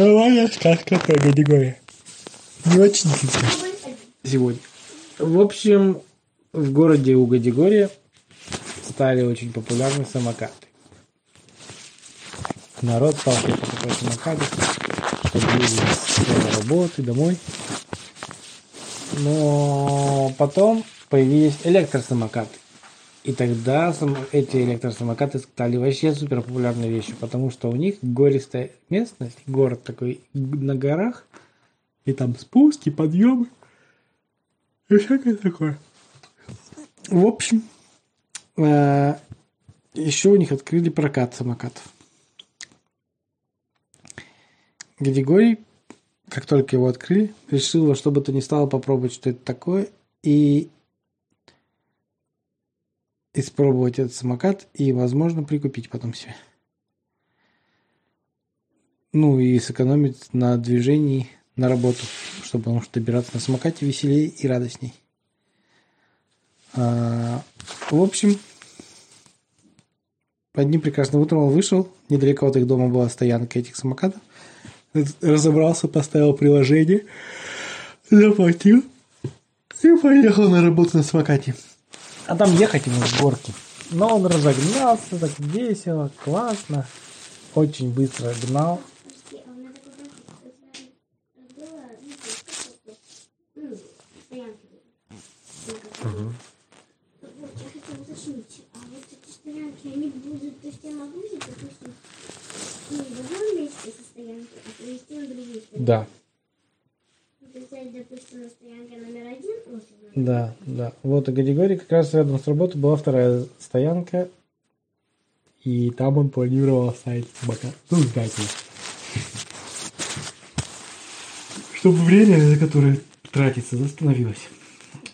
Нормальная сказка про Гадигория. Не очень длинная. Сегодня. В общем, в городе у Гадигория стали очень популярны самокаты. Народ стал покупать самокаты, чтобы ездить с работы домой. Но потом появились электросамокаты. И тогда эти электросамокаты стали вообще супер популярной вещью, потому что у них гористая местность, город такой на горах, и там спуски, подъемы, и всякое такое. В общем, э, еще у них открыли прокат самокатов. Григорий, как только его открыли, решил во что бы то ни стало попробовать, что это такое, и испробовать этот самокат и, возможно, прикупить потом себе. Ну и сэкономить на движении на работу, чтобы потому что добираться на самокате веселее и радостней. А, в общем, одним прекрасным утром он вышел, недалеко от их дома была стоянка этих самокатов, разобрался, поставил приложение, заплатил и поехал на работу на самокате. А там ехать ему с горки. Но он разогнался, так весело, классно. Очень быстро гнал. Угу. Я хотела уточнить, а вот эти стоянки, они будут, то есть я могу взять, допустим, не в одном месте со стоянки, а привезти на другую стоянку? Да. Взять, допустим, на стоянке номер один, вот, да. Вот у Гадигорий как раз рядом с работой была вторая стоянка, и там он планировал оставить собака. Ну, знаете. Чтобы время, на которое тратится, восстановилось.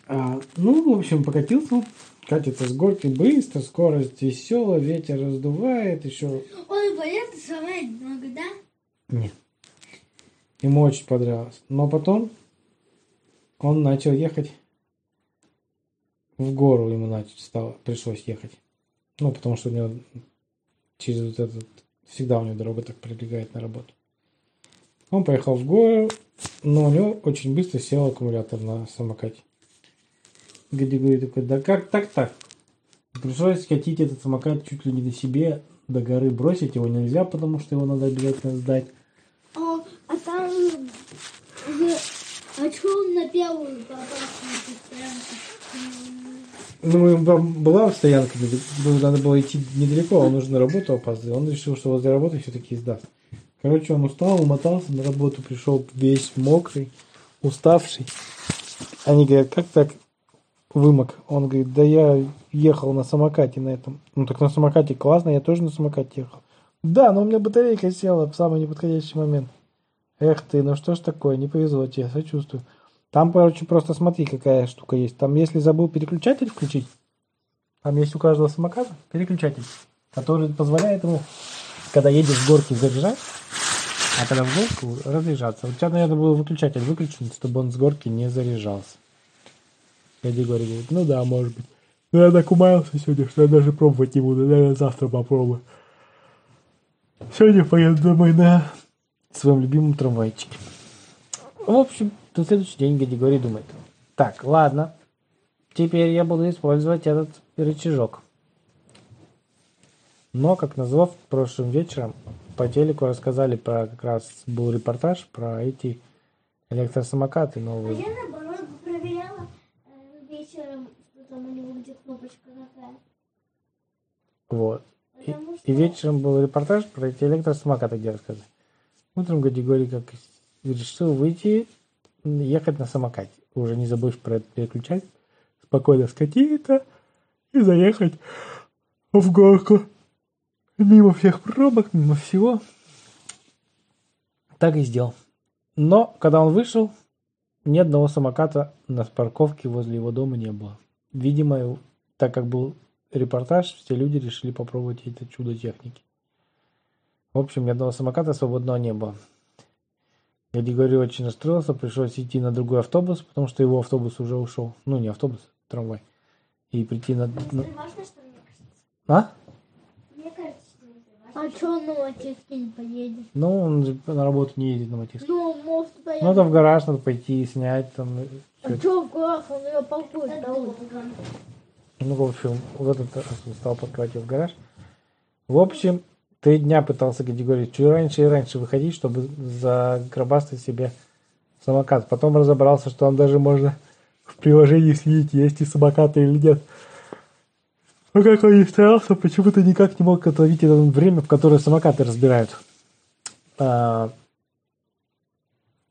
А, ну, в общем, покатился. Катится с горки быстро, скорость веселая, ветер раздувает, еще... Он и полет сломает много, да? Нет. Ему очень понравилось. Но потом он начал ехать в гору ему начать стало, пришлось ехать. Ну, потому что у него через вот этот, всегда у него дорога так прилегает на работу. Он поехал в гору, но у него очень быстро сел аккумулятор на самокате. Гади говорит такой, да как так-так? Пришлось скатить этот самокат чуть ли не на себе, до горы бросить его нельзя, потому что его надо обязательно сдать. А, а там... А что он на первую попал? Ну, была стоянка, надо было идти недалеко, он уже на работу опаздывал. Он решил, что возле работы все-таки сдаст. Короче, он устал, умотался на работу, пришел весь мокрый, уставший. Они говорят, как так вымок? Он говорит, да я ехал на самокате на этом. Ну так на самокате классно, я тоже на самокате ехал. Да, но у меня батарейка села в самый неподходящий момент. Эх ты, ну что ж такое, не повезло тебе, сочувствую. Там, короче, просто смотри, какая штука есть. Там, если забыл переключатель включить, там есть у каждого самоката переключатель, который позволяет ему, когда едешь с горки, заряжать, а когда в горку разряжаться. У тебя, наверное, был выключатель выключен, чтобы он с горки не заряжался. Я Григорий говорит, ну да, может быть. Но я так умаялся сегодня, что я даже пробовать не буду. Наверное, завтра попробую. Сегодня поеду домой на своем любимом трамвайчике. В общем, на следующий день Гадигорий думает, так, ладно, теперь я буду использовать этот рычажок. Но, как назло, прошлым вечером по телеку рассказали про, как раз был репортаж про эти электросамокаты новые. А я наоборот проверяла э, вечером, что там у него где кнопочка какая. Вот. И, что... и вечером был репортаж про эти электросамокаты, где рассказали. Утром Гадигорий как решил выйти ехать на самокате. Уже не забыв про это переключать. Спокойно скатиться и заехать в горку. Мимо всех пробок, мимо всего. Так и сделал. Но, когда он вышел, ни одного самоката на парковке возле его дома не было. Видимо, так как был репортаж, все люди решили попробовать это чудо техники. В общем, ни одного самоката свободного не было. Я Григорий очень расстроился, пришлось идти на другой автобус, потому что его автобус уже ушел. Ну, не автобус, трамвай. И прийти на... Это важно, что мне кажется? А? Мне кажется, что это важно. А что на мотивке не поедет? Ну, он же на работу не едет на мотивке. Ну, может, поедет. Ну, это в гараж надо пойти и снять там. а что в глаз, он ее полкует. Ну, в общем, в этот раз он стал подкрывать его в гараж. В общем, три дня пытался категории чуть раньше и раньше выходить, чтобы загробастать себе самокат. Потом разобрался, что он даже можно в приложении следить, есть ли самокаты или нет. Но как он не старался, почему-то никак не мог отловить это время, в которое самокаты разбирают. А,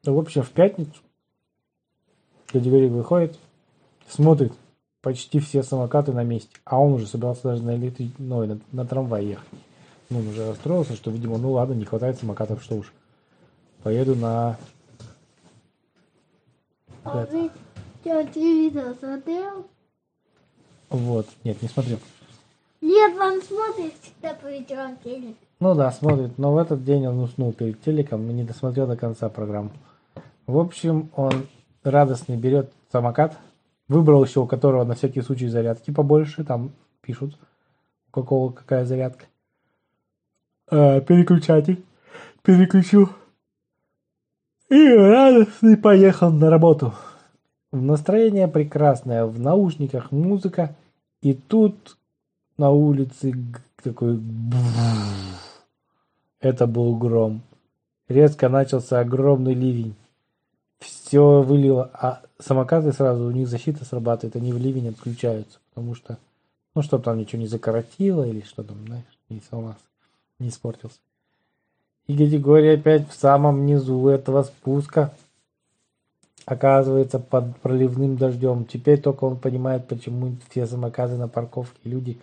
в общем, в пятницу категория выходит, смотрит, почти все самокаты на месте. А он уже собирался даже на электри... ну, на, на трамвай ехать. Ну, он уже расстроился, что, видимо, ну ладно, не хватает самокатов, что уж. Поеду на... А ты телевизор смотрел? Вот. Нет, не смотрел. Нет, он смотрит всегда по вечерам телек. Ну да, смотрит, но в этот день он уснул перед телеком и не досмотрел до конца программу. В общем, он радостный берет самокат, выбрал еще у которого на всякий случай зарядки побольше, там пишут, у какого какая зарядка. А, переключатель. Переключил. И радостный поехал на работу. Настроение прекрасное, в наушниках музыка, и тут на улице такой. Это был гром. Резко начался огромный ливень. Все вылило, а самокаты сразу, у них защита срабатывает, они в ливень отключаются, потому что, ну, чтобы там ничего не закоротило или что там, знаешь, не сломался, не испортился. И Григорий опять в самом низу этого спуска оказывается под проливным дождем. Теперь только он понимает, почему все самокаты на парковке, люди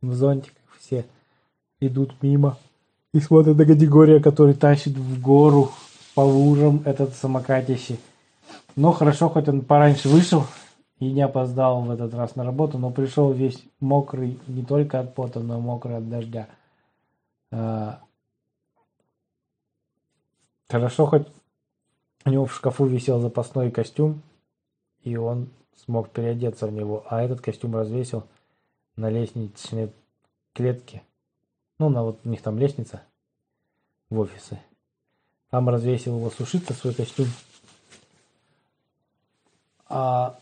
в зонтиках все идут мимо и смотрят на Гадигория, который тащит в гору по лужам этот самокатище. Но хорошо, хоть он пораньше вышел и не опоздал в этот раз на работу, но пришел весь мокрый, не только от пота, но и мокрый от дождя. А, Хорошо, хоть у него в шкафу висел запасной костюм, и он смог переодеться в него, а этот костюм развесил на лестничной клетке. Ну, на вот у них там лестница в офисы. Там развесил его сушиться, свой костюм. А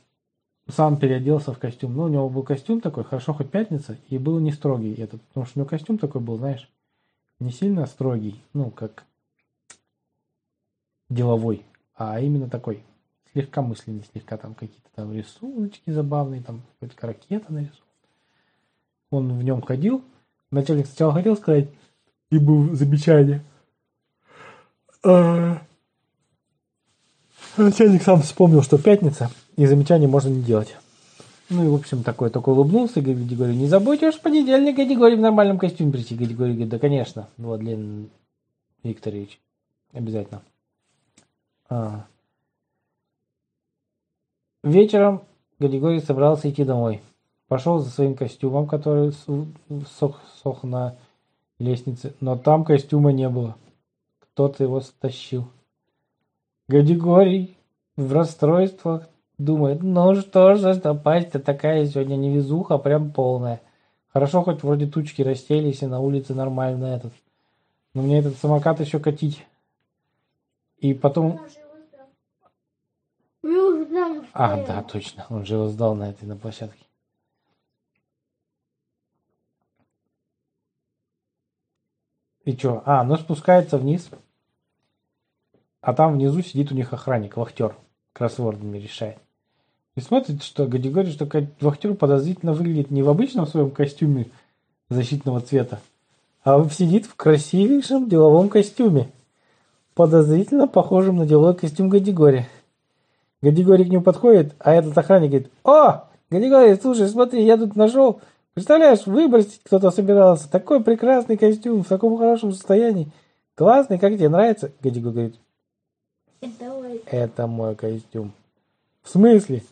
сам переоделся в костюм. Ну, у него был костюм такой, хорошо, хоть пятница, и был не строгий этот. Потому что у него костюм такой был, знаешь, не сильно строгий, ну, как деловой, а именно такой слегка мысленный, слегка там какие-то там рисуночки забавные, там какая-то ракета нарисована. Он в нем ходил. Начальник сначала хотел сказать, и был замечание. А, Начальник сам вспомнил, что пятница, и замечаний можно не делать. Ну и, в общем, такой только улыбнулся, Григорий, не забудьте уж в понедельник Григорий в нормальном костюме прийти. Григорий говорит, да, конечно, Владлен Викторович, обязательно. А. Вечером Григорий собрался идти домой. Пошел за своим костюмом, который сох, сох на лестнице, но там костюма не было. Кто-то его стащил. Григорий в расстройствах думает, ну что же, напасть-то такая сегодня невезуха, прям полная. Хорошо, хоть вроде тучки расселись, и на улице нормально этот. Но мне этот самокат еще катить. И потом... А, да, точно. Он же его сдал на этой, на площадке. И чё? А, ну спускается вниз. А там внизу сидит у них охранник, вахтер. Кроссвордами решает. И смотрит, что Гадигорий, что вахтер подозрительно выглядит не в обычном своем костюме защитного цвета, а сидит в красивейшем деловом костюме. Подозрительно похожем на деловой костюм Гадигория. Гадигорий к нему подходит, а этот охранник говорит, «О, Гадигорий, слушай, смотри, я тут нашел, представляешь, выбросить кто-то собирался, такой прекрасный костюм, в таком хорошем состоянии, классный, как тебе нравится?» Гадигорий говорит, Это ой. «Это мой костюм». «В смысле?»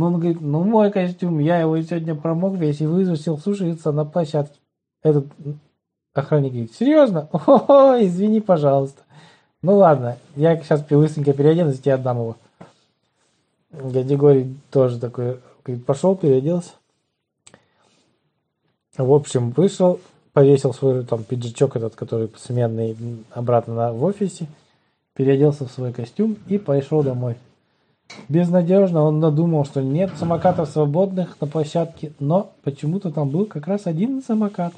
Ну, он говорит, ну, мой костюм, я его сегодня промок весь и высушил сушиться на площадке. Этот охранник говорит, серьезно? О, извини, пожалуйста. Ну ладно, я сейчас быстренько переоденусь и тебе отдам его. Гадигорий тоже такой, говорит, пошел, переоделся. В общем, вышел, повесил свой там пиджачок этот, который сменный, обратно на, в офисе, переоделся в свой костюм и пошел домой. Безнадежно он надумал, что нет самокатов свободных на площадке, но почему-то там был как раз один самокат.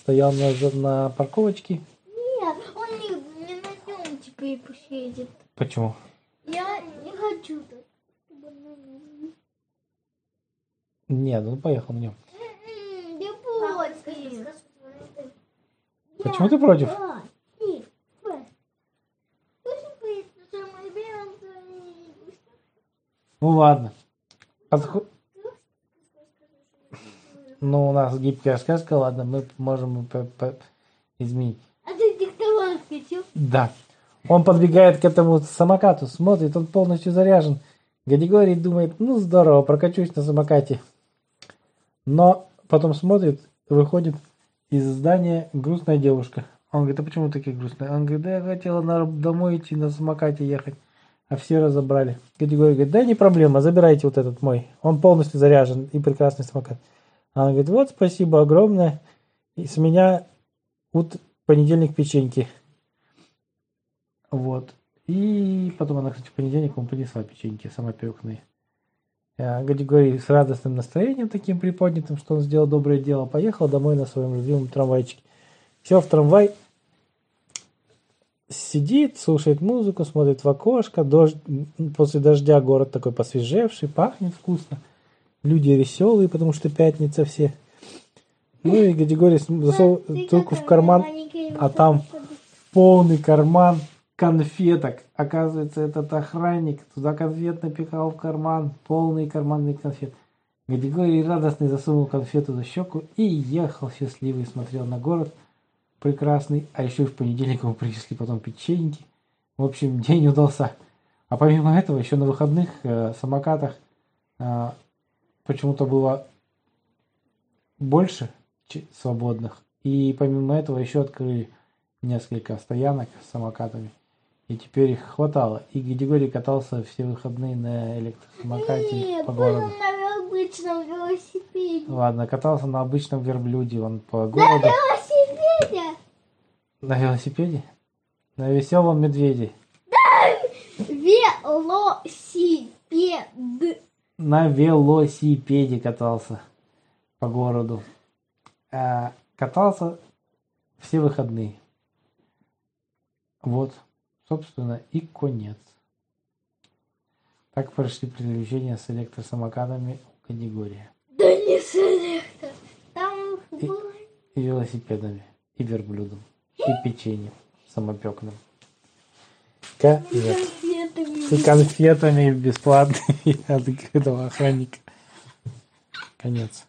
Стоял на, на парковочке. Нет, он не, не на нем теперь поедет. Почему? Я не хочу так. Нет, он поехал на нем. М-м, Я против. Почему ты против? Да, и, вот. Пусть он поедет на самой белом, то и- Ну ладно. Подхо- Ну, у нас гибкая сказка, ладно, мы можем изменить. А ты диктовал хотел? Да. Он подбегает к этому самокату, смотрит, он полностью заряжен. Гадигорий думает, ну здорово, прокачусь на самокате. Но потом смотрит, выходит из здания грустная девушка. Он говорит, а почему такие грустные? Он говорит, да я хотела домой идти на самокате ехать, а все разобрали. Гадигорий говорит, да не проблема, забирайте вот этот мой. Он полностью заряжен и прекрасный самокат. А он говорит, вот спасибо огромное. И с меня вот понедельник печеньки. Вот. И потом она, кстати, в понедельник ему принесла печеньки самопекные. А Гадигорий с радостным настроением таким приподнятым, что он сделал доброе дело, поехал домой на своем любимом трамвайчике. Сел в трамвай, сидит, слушает музыку, смотрит в окошко. Дождь, после дождя город такой посвежевший, пахнет вкусно. Люди веселые, потому что пятница все. Ну и Гадигорий засовывает руку в карман, а там полный карман конфеток. Оказывается, этот охранник туда конфет напихал в карман, полный карманный конфет. Гадигорий радостный засунул конфету за щеку и ехал счастливый, смотрел на город прекрасный. А еще и в понедельник ему принесли потом печеньки. В общем, день удался. А помимо этого, еще на выходных э, самокатах э, почему-то было больше свободных. И помимо этого еще открыли несколько стоянок с самокатами. И теперь их хватало. И Григорий катался все выходные на электросамокате Нет, по городу. на обычном велосипеде. Ладно, катался на обычном верблюде, он по На городу. велосипеде! На велосипеде? На веселом медведе. Велосипед. На велосипеде катался по городу. А, катался все выходные. Вот, собственно, и конец. Так прошли приключения с электросамокатами у категории. Да не селектор. Там И-. И велосипедами, и верблюдом, и печеньем самопекным. Конфетами. И конфетами бесплатными от этого охранника. Конец.